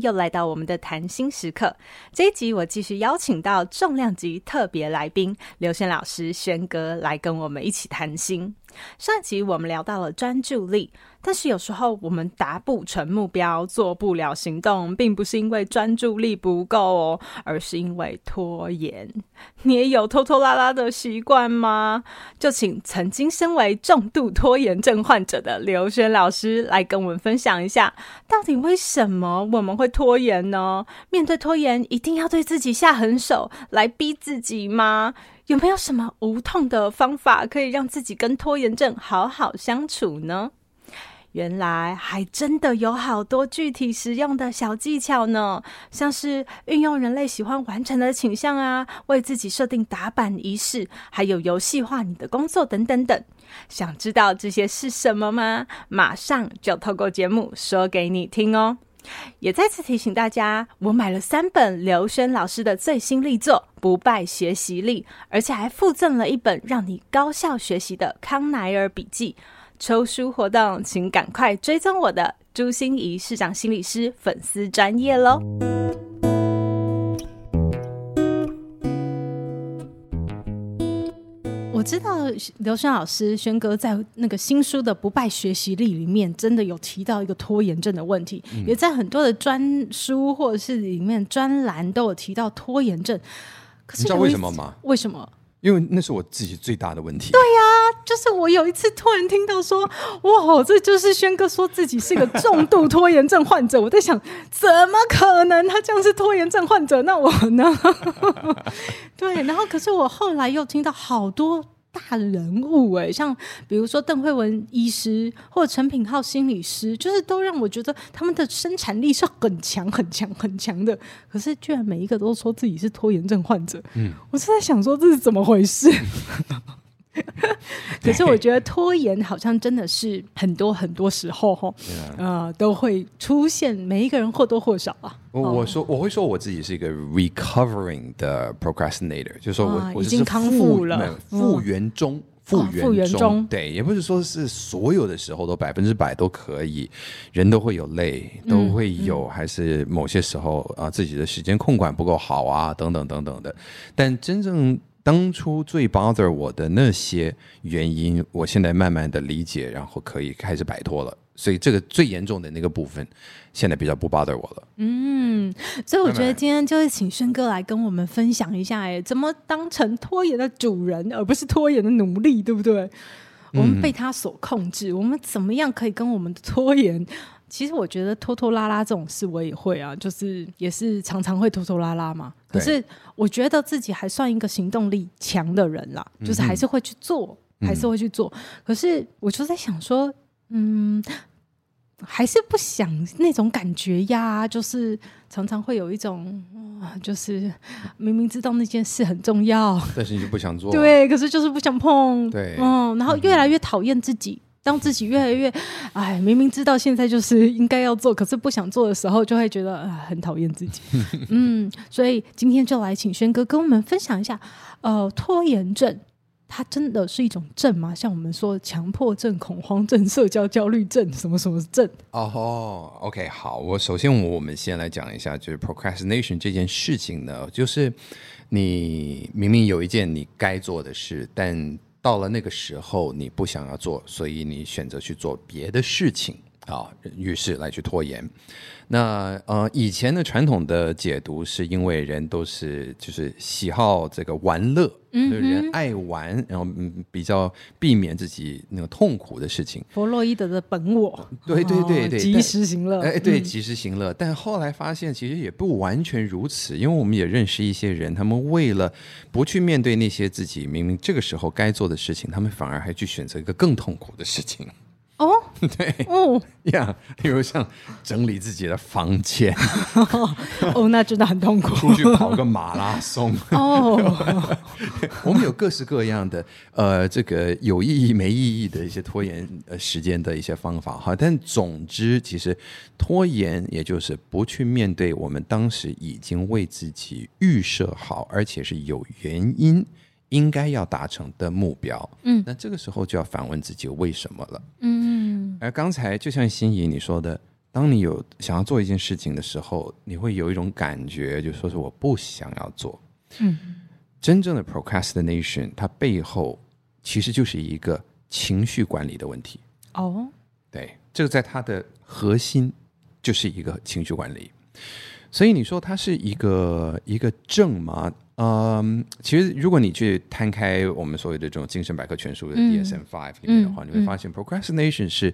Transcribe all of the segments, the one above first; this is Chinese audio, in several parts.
又来到我们的谈心时刻。这一集我继续邀请到重量级特别来宾刘轩老师轩哥来跟我们一起谈心。上一集我们聊到了专注力，但是有时候我们达不成目标，做不了行动，并不是因为专注力不够哦，而是因为拖延。你也有拖拖拉拉的习惯吗？就请曾经身为重度拖延症患者的刘轩老师来跟我们分享一下，到底为什么我们会拖延呢？面对拖延，一定要对自己下狠手来逼自己吗？有没有什么无痛的方法可以让自己跟拖延症好好相处呢？原来还真的有好多具体实用的小技巧呢，像是运用人类喜欢完成的倾向啊，为自己设定打板仪式，还有游戏化你的工作等等等。想知道这些是什么吗？马上就透过节目说给你听哦。也再次提醒大家，我买了三本刘轩老师的最新力作《不败学习力》，而且还附赠了一本让你高效学习的康奈尔笔记。抽书活动，请赶快追踪我的朱心怡市长心理师粉丝专业喽！我知道刘轩老师轩哥在那个新书的《不败学习力》里面，真的有提到一个拖延症的问题，嗯、也在很多的专书或者是里面专栏都有提到拖延症。可是你知道为什么吗？为什么？因为那是我自己最大的问题。对呀、就是我有一次突然听到说，哇，这就是轩哥说自己是个重度拖延症患者。我在想，怎么可能他这样是拖延症患者？那我呢？对，然后可是我后来又听到好多。大人物哎，像比如说邓惠文医师或者陈品浩心理师，就是都让我觉得他们的生产力是很强、很强、很强的。可是居然每一个都说自己是拖延症患者，嗯，我是在想说这是怎么回事？可是我觉得拖延好像真的是很多很多时候哈，呃，都会出现，每一个人或多或少啊。我我说我会说我自己是一个 recovering 的 procrastinator，就是说我、啊、我已经康复了，复原中，复原中，复原中，对，也不是说是所有的时候都百分之百都可以，人都会有累，都会有，还是某些时候啊自己的时间控管不够好啊，等等等等的，但真正。当初最 bother 我的那些原因，我现在慢慢的理解，然后可以开始摆脱了。所以这个最严重的那个部分，现在比较不 bother 我了。嗯，所以我觉得今天就是请轩哥来跟我们分享一下，哎，怎么当成拖延的主人，而不是拖延的奴隶，对不对？我们被他所控制，嗯、我们怎么样可以跟我们的拖延？其实我觉得拖拖拉拉这种事我也会啊，就是也是常常会拖拖拉拉嘛。可是我觉得自己还算一个行动力强的人啦，就是还是会去做，嗯、还是会去做。可是我就在想说，嗯，还是不想那种感觉呀，就是常常会有一种，就是明明知道那件事很重要，但是你就不想做，对，可是就是不想碰，对，嗯，然后越来越讨厌自己。当自己越来越，哎，明明知道现在就是应该要做，可是不想做的时候，就会觉得啊，很讨厌自己。嗯，所以今天就来请轩哥跟我们分享一下，呃，拖延症它真的是一种症吗？像我们说强迫症、恐慌症、社交焦虑症，什么什么症？哦、oh，OK，好，我首先我们先来讲一下，就是 procrastination 这件事情呢，就是你明明有一件你该做的事，但到了那个时候，你不想要做，所以你选择去做别的事情。啊，于是来去拖延。那呃，以前的传统的解读是因为人都是就是喜好这个玩乐，嗯、就是、人爱玩，然后嗯比较避免自己那个痛苦的事情。弗洛伊德的本我，对对对对，及时行乐，哎对，及时行乐。嗯、但后来发现其实也不完全如此，因为我们也认识一些人，他们为了不去面对那些自己明明这个时候该做的事情，他们反而还去选择一个更痛苦的事情。哦，对，哦呀，比如像整理自己的房间，哦，那真的很痛苦。出去跑个马拉松，哦，我们有各式各样的呃，这个有意义没意义的一些拖延呃时间的一些方法哈。但总之，其实拖延也就是不去面对我们当时已经为自己预设好，而且是有原因。应该要达成的目标，嗯，那这个时候就要反问自己为什么了，嗯，而刚才就像心仪你说的，当你有想要做一件事情的时候，你会有一种感觉，就说是我不想要做，嗯，真正的 procrastination 它背后其实就是一个情绪管理的问题，哦，对，这个在它的核心就是一个情绪管理，所以你说它是一个一个症吗？嗯，其实如果你去摊开我们所谓的这种精神百科全书的 DSM Five 里面的话，嗯、你会发现 procrastination 是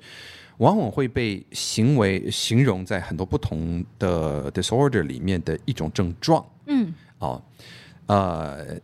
往往会被行为形容在很多不同的 disorder 里面的一种症状。嗯，哦，呃，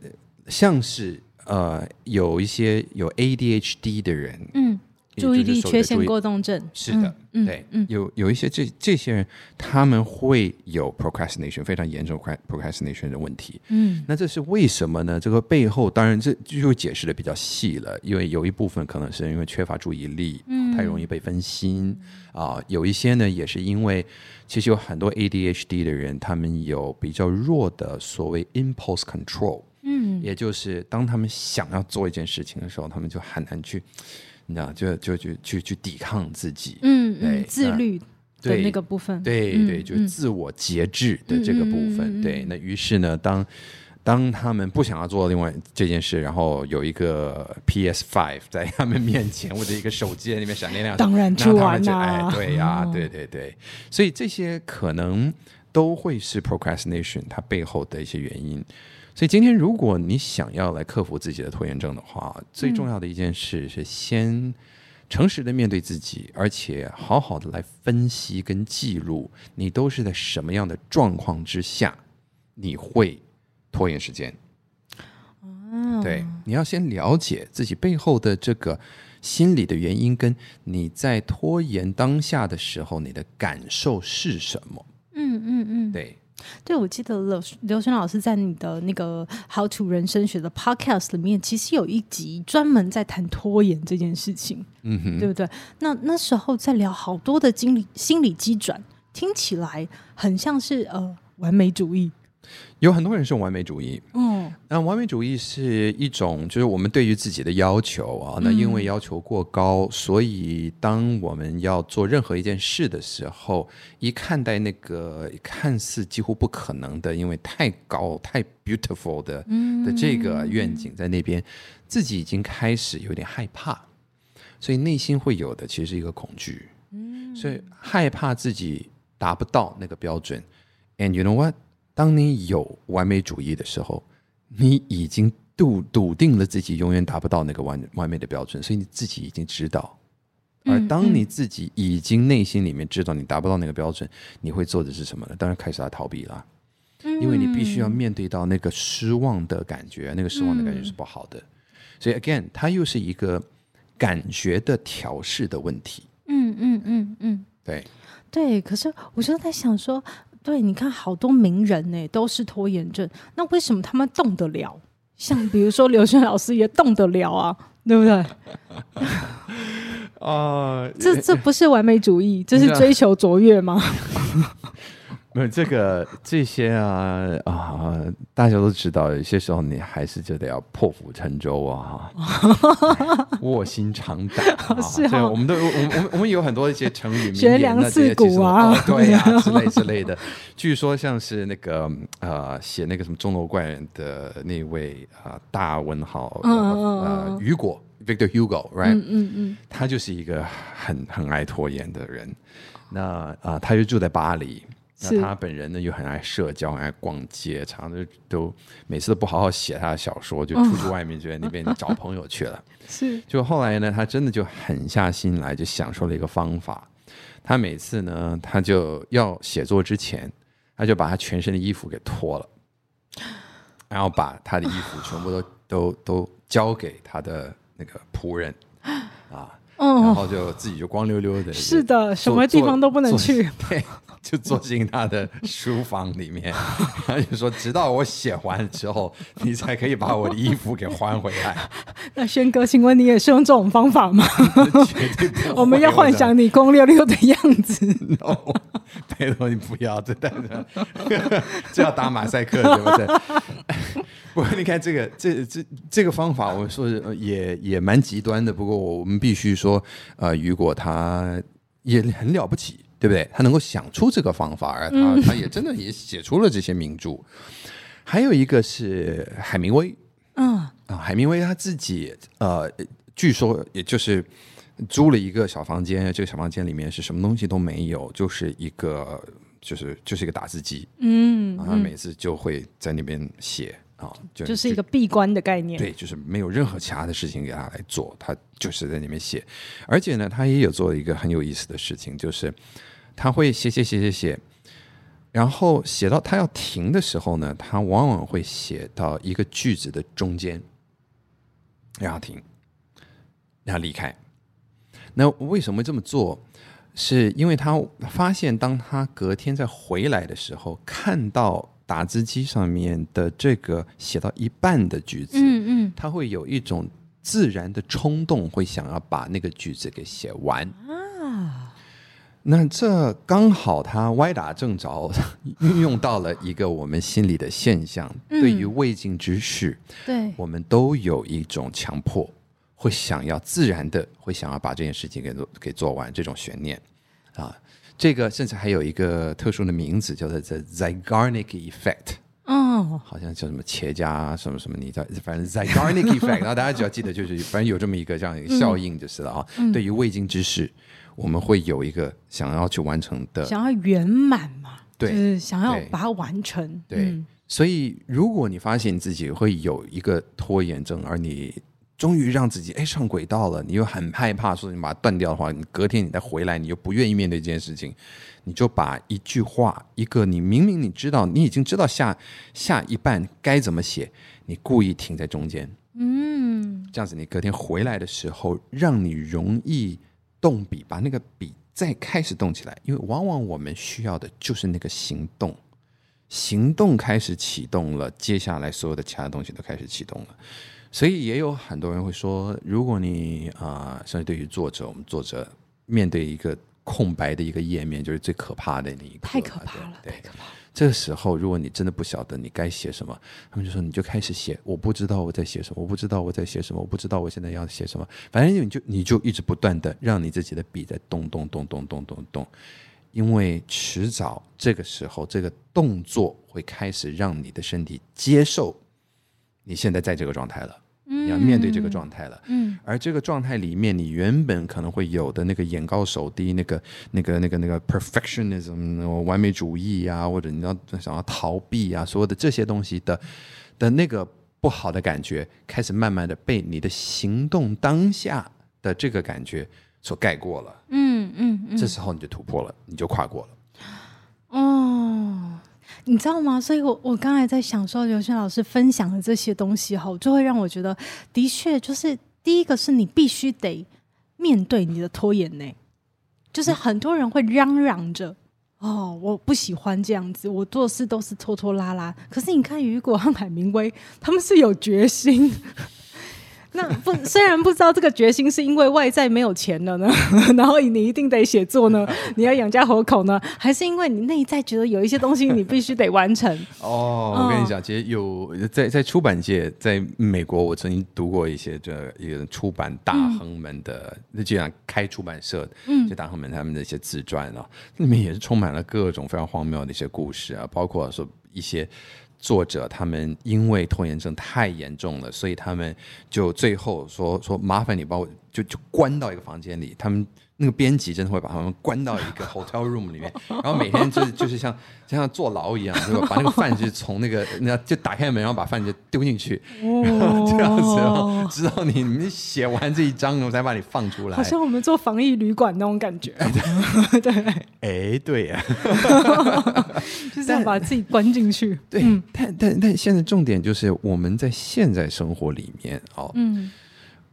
像是呃有一些有 ADHD 的人，嗯。注意力缺陷过动症是的，嗯、对，嗯、有有一些这这些人，他们会有 procrastination 非常严重 procrastination 的问题。嗯，那这是为什么呢？这个背后当然这就解释的比较细了，因为有一部分可能是因为缺乏注意力，嗯，太容易被分心啊、呃。有一些呢，也是因为其实有很多 ADHD 的人，他们有比较弱的所谓 impulse control，嗯，也就是当他们想要做一件事情的时候，他们就很难去。你知道，就就去去去抵抗自己，嗯，对，自律对那个部分，对对，对，就自我节制的这个部分，对。那于是呢，当当他们不想要做另外这件事，然后有一个 PS Five 在他们面前，或者一个手机在那边闪亮亮，当然去玩啦，哎，对呀、啊，对对对，所以这些可能都会是 procrastination 它背后的一些原因。所以今天，如果你想要来克服自己的拖延症的话，最重要的一件事是先诚实的面对自己，而且好好的来分析跟记录，你都是在什么样的状况之下，你会拖延时间。对，你要先了解自己背后的这个心理的原因，跟你在拖延当下的时候，你的感受是什么？嗯嗯嗯，对。对，我记得刘刘轩老师在你的那个《How to 人生学》的 Podcast 里面，其实有一集专门在谈拖延这件事情，嗯哼，对不对？那那时候在聊好多的心理心理机转，听起来很像是呃完美主义。有很多人是完美主义，嗯，那完美主义是一种，就是我们对于自己的要求啊，那因为要求过高，所以当我们要做任何一件事的时候，一看待那个看似几乎不可能的，因为太高、太 beautiful 的的这个愿景在那边，自己已经开始有点害怕，所以内心会有的其实是一个恐惧，嗯，所以害怕自己达不到那个标准，and you know what？当你有完美主义的时候，你已经笃笃定了自己永远达不到那个完完美的标准，所以你自己已经知道。而当你自己已经内心里面知道你达不到那个标准，你会做的是什么呢？当然开始要逃避了，因为你必须要面对到那个失望的感觉，那个失望的感觉是不好的。所以 again，它又是一个感觉的调试的问题。嗯嗯嗯嗯，对对。可是我就在想说。对，你看好多名人呢，都是拖延症。那为什么他们动得了？像比如说刘轩老师也动得了啊，对不对？啊，这这不是完美主义，这是 追求卓越吗？没有这个这些啊啊，大家都知道，有些时候你还是就得要破釜沉舟啊，卧薪尝胆啊。是啊，我们都我我们我们有很多一些成语名言，悬梁刺股啊，对啊，之类之类的。据说像是那个呃，写那个什么钟楼怪人的那位啊大文豪呃雨果 Victor Hugo，right？嗯嗯嗯，他就是一个很很爱拖延的人。那啊，他就住在巴黎。那他本人呢，又很爱社交，很爱逛街，常常都每次都不好好写他的小说，就出去外面就在那边找朋友去了。是，就后来呢，他真的就狠下心来，就想出了一个方法。他每次呢，他就要写作之前，他就把他全身的衣服给脱了，然后把他的衣服全部都都都交给他的那个仆人啊。嗯，然后就自己就光溜溜的。是的，什么地方都不能去。对。就坐进他的书房里面，然 后就说：“直到我写完之后，你才可以把我的衣服给还回来。”那轩哥，请问你也是用这种方法吗？绝对不。我们要幻想你光溜溜的样子。no，拜托你不要，这带着，这要打马赛克，对不对？不过你看这个，这这这个方法，我说也也蛮极端的。不过我们必须说，呃，雨果他也很了不起。对不对？他能够想出这个方法，而他、嗯、他也真的也写出了这些名著。还有一个是海明威，嗯啊，海明威他自己呃，据说也就是租了一个小房间，这个小房间里面是什么东西都没有，就是一个就是就是一个打字机，嗯，然后他每次就会在那边写。啊、哦，就就是一个闭关的概念。对，就是没有任何其他的事情给他来做，他就是在里面写。而且呢，他也有做一个很有意思的事情，就是他会写写写写写，然后写到他要停的时候呢，他往往会写到一个句子的中间，然后停，然后离开。那为什么这么做？是因为他发现，当他隔天再回来的时候，看到。打字机上面的这个写到一半的句子，嗯嗯，他会有一种自然的冲动，会想要把那个句子给写完啊。那这刚好他歪打正着，运用到了一个我们心里的现象，嗯、对于未尽之事，对，我们都有一种强迫，会想要自然的会想要把这件事情给做给做完，这种悬念啊。这个甚至还有一个特殊的名字，叫做 The Zeigarnik Effect。哦，好像叫什么企业家什么什么，你知道，反正 Zeigarnik Effect。然后大家只要记得，就是反正有这么一个这样一个效应就是了啊。嗯、对于未经之事，我们会有一个想要去完成的，想要圆满嘛？对，就是想要把它完成。对，对嗯、所以如果你发现自己会有一个拖延症，而你终于让自己哎上轨道了，你又很害怕说你把它断掉的话，你隔天你再回来，你又不愿意面对这件事情，你就把一句话，一个你明明你知道你已经知道下下一半该怎么写，你故意停在中间，嗯，这样子你隔天回来的时候，让你容易动笔，把那个笔再开始动起来，因为往往我们需要的就是那个行动，行动开始启动了，接下来所有的其他东西都开始启动了。所以也有很多人会说，如果你啊，甚至对于作者，我们作者面对一个空白的一个页面，就是最可怕的那一个，太可怕了，太可怕了。这个时候，如果你真的不晓得你该写什么，他们就说你就开始写，我不知道我在写什么，我不知道我在写什么，我不知道我现在要写什么，反正你就你就一直不断的让你自己的笔在动动动动动动动，因为迟早这个时候，这个动作会开始让你的身体接受。你现在在这个状态了，你要面对这个状态了。嗯，而这个状态里面，你原本可能会有的那个眼高手低、那个、那个、那个、那个 perfectionism、完美主义啊，或者你要想要逃避啊，所有的这些东西的的那个不好的感觉，开始慢慢的被你的行动当下的这个感觉所盖过了。嗯嗯，嗯，这时候你就突破了，你就跨过了。哦。你知道吗？所以我我刚才在想说，刘轩老师分享的这些东西哈，就会让我觉得，的确就是第一个是你必须得面对你的拖延呢，就是很多人会嚷嚷着哦，我不喜欢这样子，我做事都是拖拖拉拉。可是你看雨果和海明威，他们是有决心。那不虽然不知道这个决心是因为外在没有钱了呢，然后你一定得写作呢，你要养家活口呢，还是因为你内在觉得有一些东西你必须得完成？哦，我跟你讲，其实有在在出版界，在美国，我曾经读过一些这一个出版大亨们的，那既然开出版社，嗯，就大亨们他们的一些自传啊，里面也是充满了各种非常荒谬的一些故事啊，包括说一些。作者他们因为拖延症太严重了，所以他们就最后说说麻烦你把我就就关到一个房间里，他们。那个编辑真的会把他们关到一个 hotel room 里面，然后每天就就是像就像坐牢一样，对吧？把那个饭就从那个那就打开门，然后把饭就丢进去，然后这样子，直到你你写完这一章，我才把你放出来。好像我们做防疫旅馆那种感觉。对，哎，对呀，就是要把自己关进去。对，但但但现在重点就是我们在现在生活里面哦，嗯。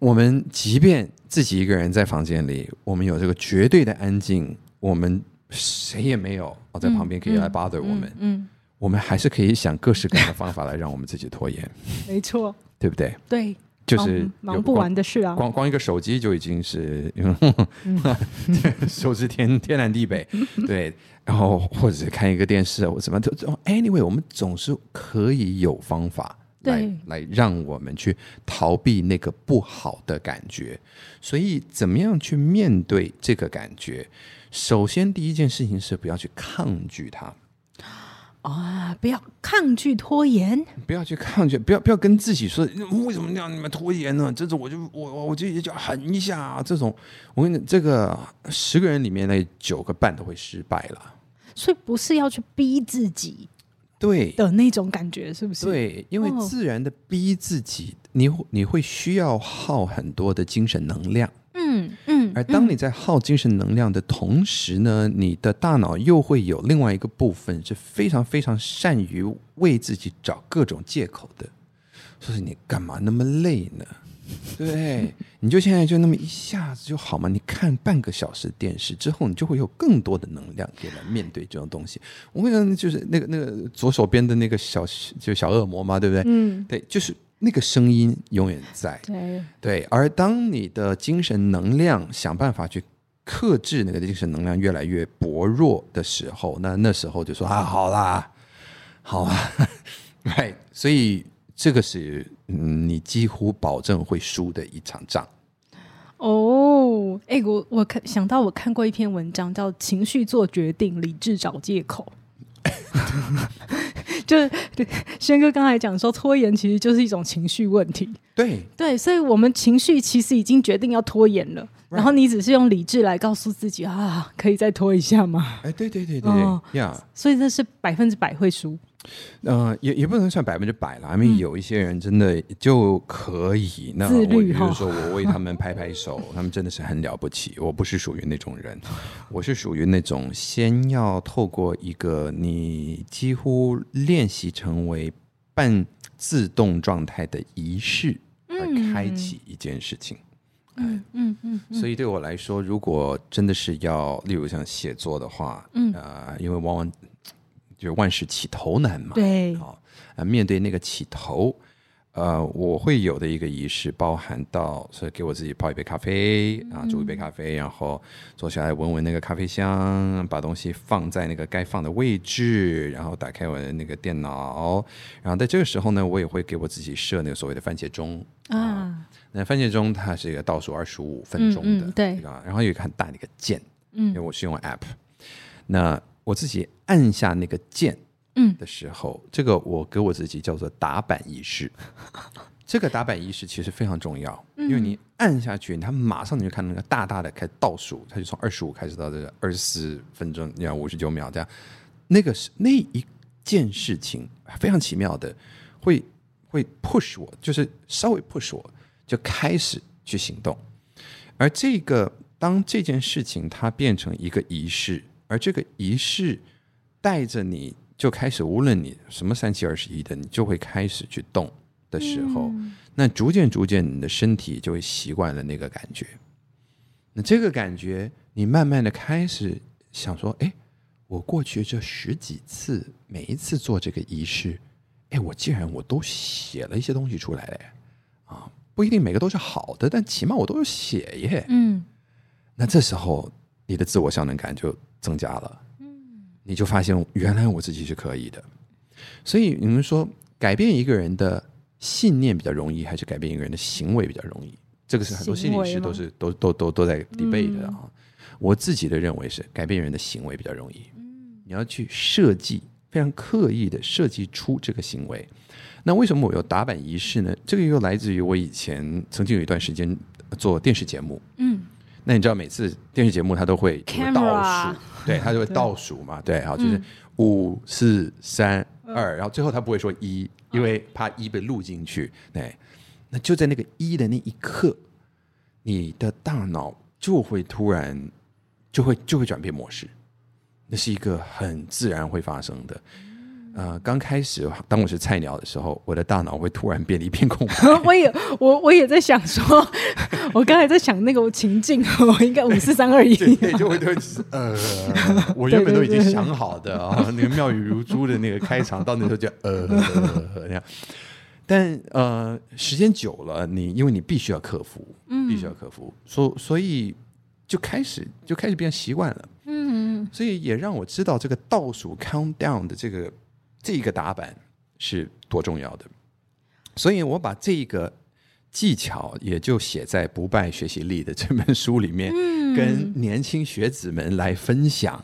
我们即便自己一个人在房间里，我们有这个绝对的安静，我们谁也没有哦在旁边可以来 bother 我们，嗯，我们还是可以想各式各样的方法来让我们自己拖延，没错，对不对？对。就是忙不完的事啊！光光一个手机就已经是，手机天天南地北，对。然后或者是看一个电视，我怎么都，anyway，我们总是可以有方法来对来让我们去逃避那个不好的感觉。所以，怎么样去面对这个感觉？首先，第一件事情是不要去抗拒它。啊！不要抗拒拖延，不要去抗拒，不要不要跟自己说为什么让你们拖延呢？这种我就我我就也就狠一下啊！这种我跟你这个十个人里面那九个半都会失败了。所以不是要去逼自己，对的那种感觉是不是？对，因为自然的逼自己，你你会需要耗很多的精神能量。嗯嗯，而当你在耗精神能量的同时呢，嗯、你的大脑又会有另外一个部分是非常非常善于为自己找各种借口的，说是你干嘛那么累呢？对，你就现在就那么一下子就好嘛？你看半个小时电视之后，你就会有更多的能量可以来面对这种东西。我跟你讲，就是那个那个左手边的那个小就小恶魔嘛，对不对？嗯，对，就是。那个声音永远在，对对，而当你的精神能量想办法去克制那个精神能量越来越薄弱的时候，那那时候就说啊，好啦，好啊，对，所以这个是嗯，你几乎保证会输的一场仗。哦，哎，我我看想到我看过一篇文章，叫《情绪做决定，理智找借口》。就是轩哥刚才讲说，拖延其实就是一种情绪问题。对对，所以我们情绪其实已经决定要拖延了.然后你只是用理智来告诉自己啊，可以再拖一下吗？哎，对对对对，呀.所以这是百分之百会输。嗯、呃，也也不能算百分之百了，因为有一些人真的就可以。嗯、那我比如说，我为他们拍拍手，他们真的是很了不起。我不是属于那种人，我是属于那种先要透过一个你几乎练习成为半自动状态的仪式来开启一件事情。嗯嗯嗯。所以对我来说，如果真的是要，例如像写作的话，嗯啊、呃，因为往往。就是万事起头难嘛，对，好，啊，面对那个起头，呃，我会有的一个仪式，包含到是给我自己泡一杯咖啡啊，煮一杯咖啡，然后坐下来闻闻那个咖啡香，把东西放在那个该放的位置，然后打开我的那个电脑，然后在这个时候呢，我也会给我自己设那个所谓的番茄钟啊，那番茄钟它是一个倒数二十五分钟的，嗯嗯对，然后有一个很大的一个键，嗯，因为我是用 app，那。我自己按下那个键，嗯，的时候，嗯、这个我给我自己叫做打板仪式。这个打板仪式其实非常重要，嗯、因为你按下去，它马上你就看到那个大大的开始倒数，它就从二十五开始到这个二十四分钟，你看五十九秒这样。那个是那一件事情非常奇妙的，会会 push 我，就是稍微 push 我，就开始去行动。而这个当这件事情它变成一个仪式。而这个仪式带着你就开始，无论你什么三七二十一的，你就会开始去动的时候，嗯、那逐渐逐渐，你的身体就会习惯了那个感觉。那这个感觉，你慢慢的开始想说：哎，我过去这十几次，每一次做这个仪式，哎，我既然我都写了一些东西出来了，啊，不一定每个都是好的，但起码我都有写耶。嗯，那这时候你的自我效能感就。增加了，你就发现原来我自己是可以的。所以你们说改变一个人的信念比较容易，还是改变一个人的行为比较容易？这个是很多心理师都是都都都都在 debate 的啊。嗯、我自己的认为是改变人的行为比较容易。嗯你要去设计，非常刻意的设计出这个行为。那为什么我有打板仪式呢？这个又来自于我以前曾经有一段时间做电视节目。嗯。那你知道每次电视节目它都会倒数，对，它就会倒数嘛，对，好，就是五四三二，然后最后它不会说一，因为怕一被录进去，对，那就在那个一的那一刻，你的大脑就会突然就会就会转变模式，那是一个很自然会发生的。呃，刚开始当我是菜鸟的时候，我的大脑会突然变得一片空白。我也我我也在想说，我刚才在想那个情境，我应该五四三二一，对，就会对 呃，我原本都已经想好的啊，那个妙语如珠的那个开场，到那时候就呃那样。但呃，时间久了，你因为你必须要克服，嗯，必须要克服，所所以就开始就开始变习惯了，嗯，所以也让我知道这个倒数 countdown 的这个。这个打板是多重要的，所以我把这个技巧也就写在《不败学习力》的这本书里面，嗯、跟年轻学子们来分享。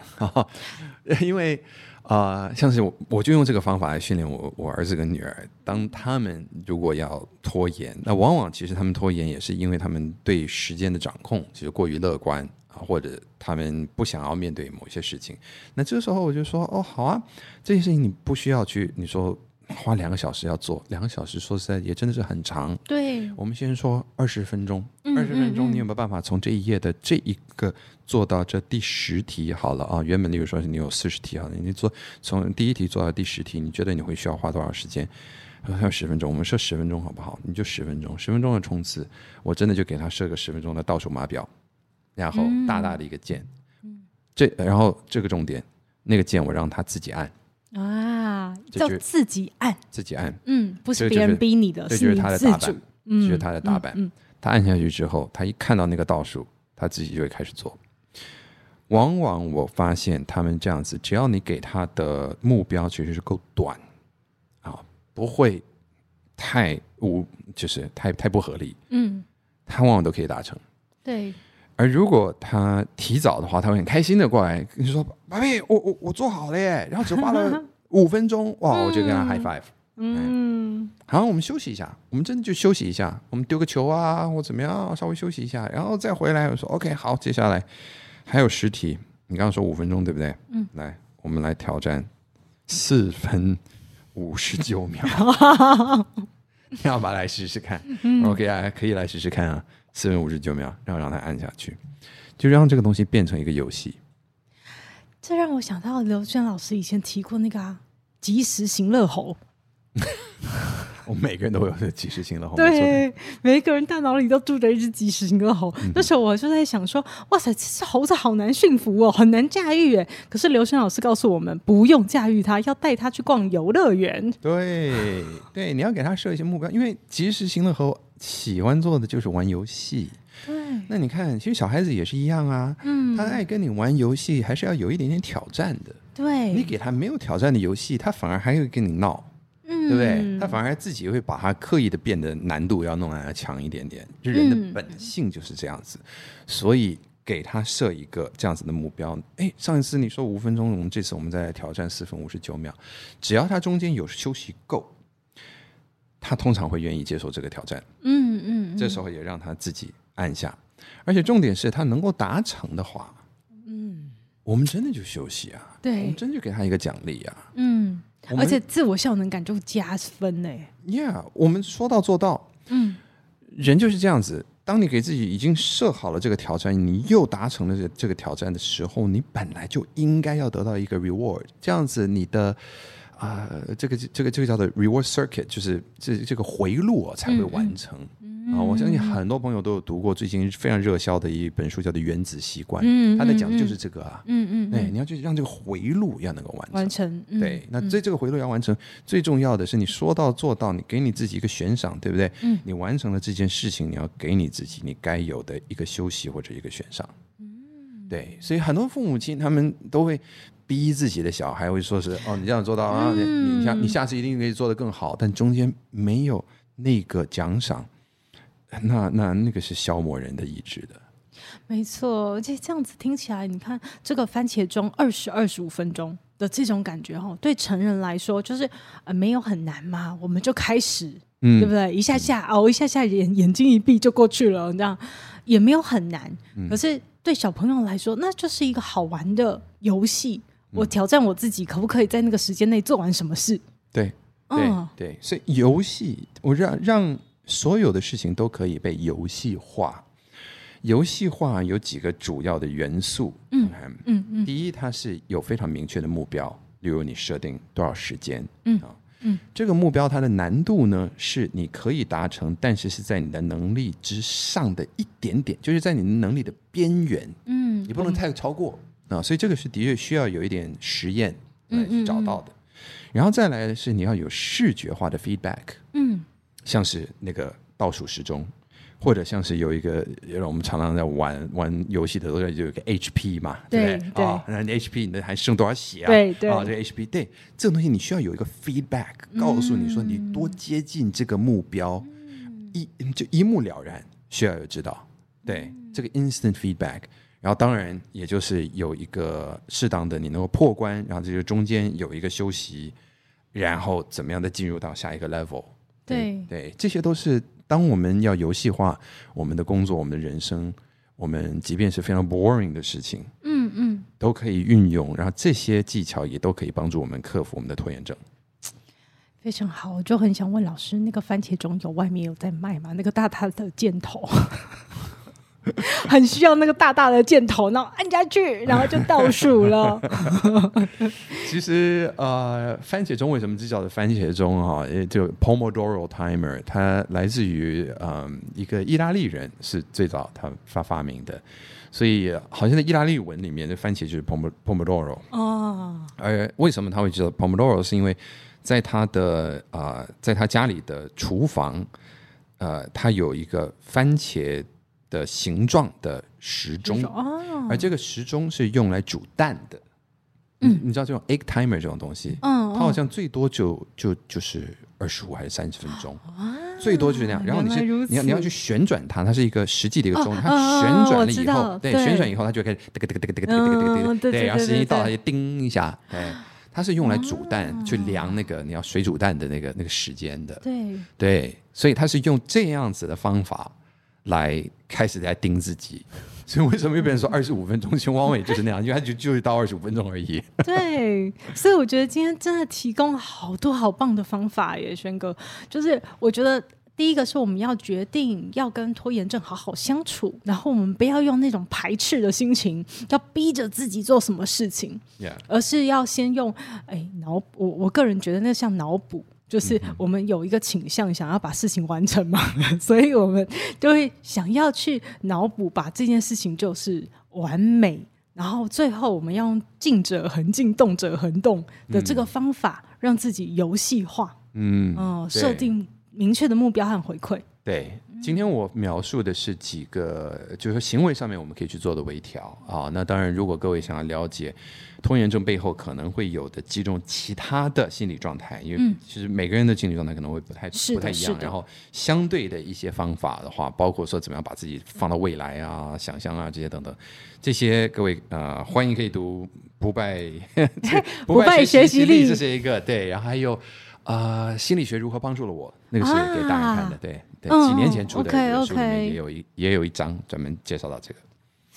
因为啊、呃，像是我，我就用这个方法来训练我我儿子跟女儿。当他们如果要拖延，那往往其实他们拖延也是因为他们对时间的掌控其实过于乐观。或者他们不想要面对某些事情，那这个时候我就说哦，好啊，这件事情你不需要去，你说花两个小时要做，两个小时说实在也真的是很长。对，我们先说二十分钟，二十分钟你有没有办法从这一页的这一个做到这第十题？好了啊，原本例如说你有四十题啊，你做从第一题做到第十题，你觉得你会需要花多少时间？还有十分钟，我们设十分钟好不好？你就十分钟，十分钟的冲刺，我真的就给他设个十分钟的倒数码表。然后大大的一个键，嗯、这然后这个重点，那个键我让他自己按啊，叫自己按，自己按，嗯，不是别人逼你的，这就是他的打板，是他的打板。嗯，他按下去之后，他一看到那个倒数，他自己就会开始做。往往我发现他们这样子，只要你给他的目标其实是够短啊，不会太无，就是太太不合理，嗯，他往往都可以达成。对。而如果他提早的话，他会很开心的过来跟你说：“宝贝，我我我做好了耶！”然后只花了五分钟，哇！我就跟他 high five。嗯，好，我们休息一下，我们真的就休息一下，我们丢个球啊，或怎么样，稍微休息一下，然后再回来。我说：“OK，好，接下来还有十题，你刚刚说五分钟对不对？嗯，来，我们来挑战四分五十九秒，你 要不要来试试看？OK 啊，可以来试试看啊。”四分五十九秒，然后让它按下去，就让这个东西变成一个游戏。这让我想到刘娟老师以前提过那个啊，及时行乐猴。我们每个人都会有这即时行乐猴，对，每一个人大脑里都住着一只即时行乐猴。嗯、那时候我就在想说，哇塞，这只猴子好难驯服哦，很难驾驭。可是刘轩老师告诉我们，不用驾驭它，要带它去逛游乐园。对，对，你要给它设一些目标，因为即时行乐猴。喜欢做的就是玩游戏，对。那你看，其实小孩子也是一样啊，嗯，他爱跟你玩游戏，还是要有一点点挑战的。对，你给他没有挑战的游戏，他反而还会跟你闹，嗯，对不对？他反而自己会把他刻意的变得难度要弄来强一点点。就人的本性就是这样子，嗯，所以给他设一个这样子的目标。哎，上一次你说五分钟，我们这次我们再来挑战四分五十九秒，只要他中间有休息够。他通常会愿意接受这个挑战，嗯嗯，嗯，这时候也让他自己按下，而且重点是他能够达成的话，嗯，我们真的就休息啊，对，我们真的就给他一个奖励啊，嗯，们而且自我效能感就加分呢，Yeah，我们说到做到，嗯，人就是这样子，当你给自己已经设好了这个挑战，你又达成了这这个挑战的时候，你本来就应该要得到一个 reward，这样子你的。啊、呃，这个这个这个叫做 reward circuit，就是这这个回路啊才会完成。嗯、啊，我相信很多朋友都有读过最近非常热销的一本书，叫做《原子习惯》。嗯，他在讲的就是这个啊。嗯嗯。哎，你要去让这个回路要能够完成。完成。嗯、对，那这这个回路要完成，最重要的是你说到做到，你给你自己一个悬赏，对不对？嗯。你完成了这件事情，你要给你自己你该有的一个休息或者一个悬赏。嗯。对，所以很多父母亲他们都会。逼自己的小孩会说是哦，你这样做到啊，你你下你下次一定可以做得更好，但中间没有那个奖赏，那那那个是消磨人的意志的。没错，而且这样子听起来，你看这个番茄钟二十二十五分钟的这种感觉哈，对成人来说就是呃没有很难嘛，我们就开始，嗯，对不对？一下下熬，一下下眼眼睛一闭就过去了，这样也没有很难。可是对小朋友来说，那就是一个好玩的游戏。我挑战我自己，可不可以在那个时间内做完什么事？对，对，对，所以游戏，我让让所有的事情都可以被游戏化。游戏化有几个主要的元素，嗯嗯嗯。第一，它是有非常明确的目标，例如你设定多少时间，嗯啊，嗯，这个目标它的难度呢是你可以达成，但是是在你的能力之上的一点点，就是在你的能力的边缘，嗯，你不能太超过啊，所以这个是的确需要有一点实验来去找到的。嗯嗯嗯然后再来的是你要有视觉化的 feedback，嗯，像是那个倒数时钟。或者像是有一个，我们常常在玩玩游戏的时候，就有一个 HP 嘛，对不对？啊，那你 HP 你的还剩多少血啊？对对啊，这个 HP 对这个东西，你需要有一个 feedback，告诉你说你多接近这个目标，一就一目了然，需要有指导。对这个 instant feedback，然后当然也就是有一个适当的你能够破关，然后这就中间有一个休息，然后怎么样的进入到下一个 level。对对，这些都是。当我们要游戏化我们的工作、我们的人生，我们即便是非常 boring 的事情，嗯嗯，都可以运用，然后这些技巧也都可以帮助我们克服我们的拖延症。非常好，我就很想问老师，那个番茄钟有外面有在卖吗？那个大大的箭头。很需要那个大大的箭头，然后按下去，然后就倒数了。其实，呃，番茄钟为什么这叫做番茄钟？哈，就 Pomodoro Timer，它来自于嗯、呃、一个意大利人是最早他发发明的，所以好像在意大利文里面，的番茄就是 Pomodoro 哦。而为什么他会叫 Pomodoro？是因为在他的啊、呃，在他家里的厨房，呃，他有一个番茄。的形状的时钟。而这个时钟是用来煮蛋的。嗯。你知道这种 eggtimer 这种东西它好像最多就就就是二十五还是三十分钟。最多就是那样。然后你是你要你要去旋转它它是一个实际的一个钟它旋转了以后对旋转以后它就开始这个这个这个这个这个这个对然后时间一到它就叮一下它是用来煮蛋去量那个你要水煮蛋的那个那个时间的对所以它是用这样子的方法来开始在盯自己，所以为什么又变成说二十五分钟？熊王伟就是那样，因为他就就是到二十五分钟而已。对，所以我觉得今天真的提供了好多好棒的方法耶，轩哥。就是我觉得第一个是我们要决定要跟拖延症好好相处，然后我们不要用那种排斥的心情，要逼着自己做什么事情.而是要先用哎脑，我我个人觉得那像脑补。就是我们有一个倾向，想要把事情完成嘛，所以我们就会想要去脑补，把这件事情就是完美，然后最后我们要用静者恒静，动者恒动的这个方法，让自己游戏化。嗯，哦，设定明确的目标和回馈。对。今天我描述的是几个，就是说行为上面我们可以去做的微调啊。那当然，如果各位想要了解拖延症背后可能会有的几种其他的心理状态，因为其实每个人的心理状态可能会不太不太一样。然后相对的一些方法的话，包括说怎么样把自己放到未来啊、想象啊这些等等，这些各位呃欢迎可以读不败 不败学习力，这是一个对，然后还有。啊、呃，心理学如何帮助了我？那个是给大人看的，啊、对对，几年前出的书里面也有一、也有一章专门介绍到这个。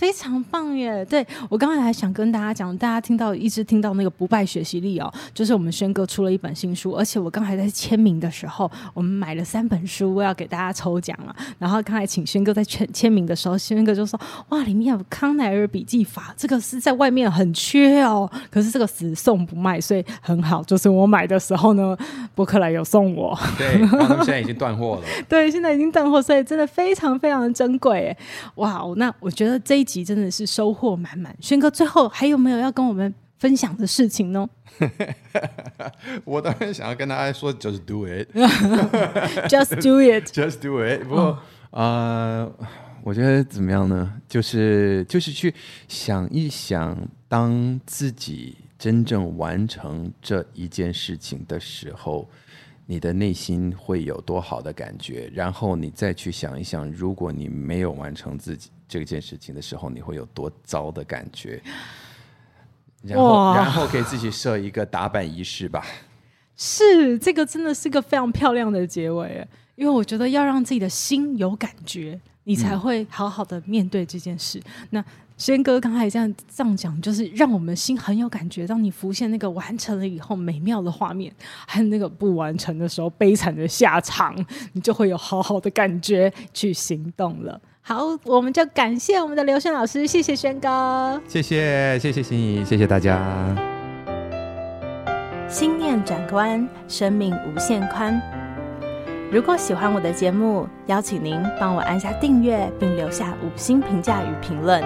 非常棒耶！对，我刚才还想跟大家讲，大家听到一直听到那个不败学习力哦，就是我们轩哥出了一本新书，而且我刚才在签名的时候，我们买了三本书要给大家抽奖了。然后刚才请轩哥在签签名的时候，轩哥就说：“哇，里面有康奈尔笔记法，这个是在外面很缺哦，可是这个只送不卖，所以很好。就是我买的时候呢，伯克莱有送我。对，他们现在已经断货了。对，现在已经断货，所以真的非常非常的珍贵。哇，那我觉得这一集真的是收获满满。轩哥，最后还有没有要跟我们分享的事情呢？我当然想要跟大家说，just do it，just do it，just do it。不过，呃，我觉得怎么样呢？就是就是去想一想，当自己真正完成这一件事情的时候，你的内心会有多好的感觉？然后你再去想一想，如果你没有完成自己。这件事情的时候，你会有多糟的感觉？然后，然后给自己设一个打板仪式吧。是，这个真的是个非常漂亮的结尾，因为我觉得要让自己的心有感觉，你才会好好的面对这件事。嗯、那轩哥刚才这样这样讲，就是让我们心很有感觉。当你浮现那个完成了以后美妙的画面，还有那个不完成的时候悲惨的下场，你就会有好好的感觉去行动了。好，我们就感谢我们的刘轩老师，谢谢轩哥，谢谢谢谢心怡，谢谢大家。心念转关，生命无限宽。如果喜欢我的节目，邀请您帮我按下订阅，并留下五星评价与评论。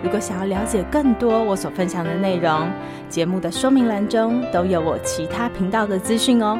如果想要了解更多我所分享的内容，节目的说明栏中都有我其他频道的资讯哦。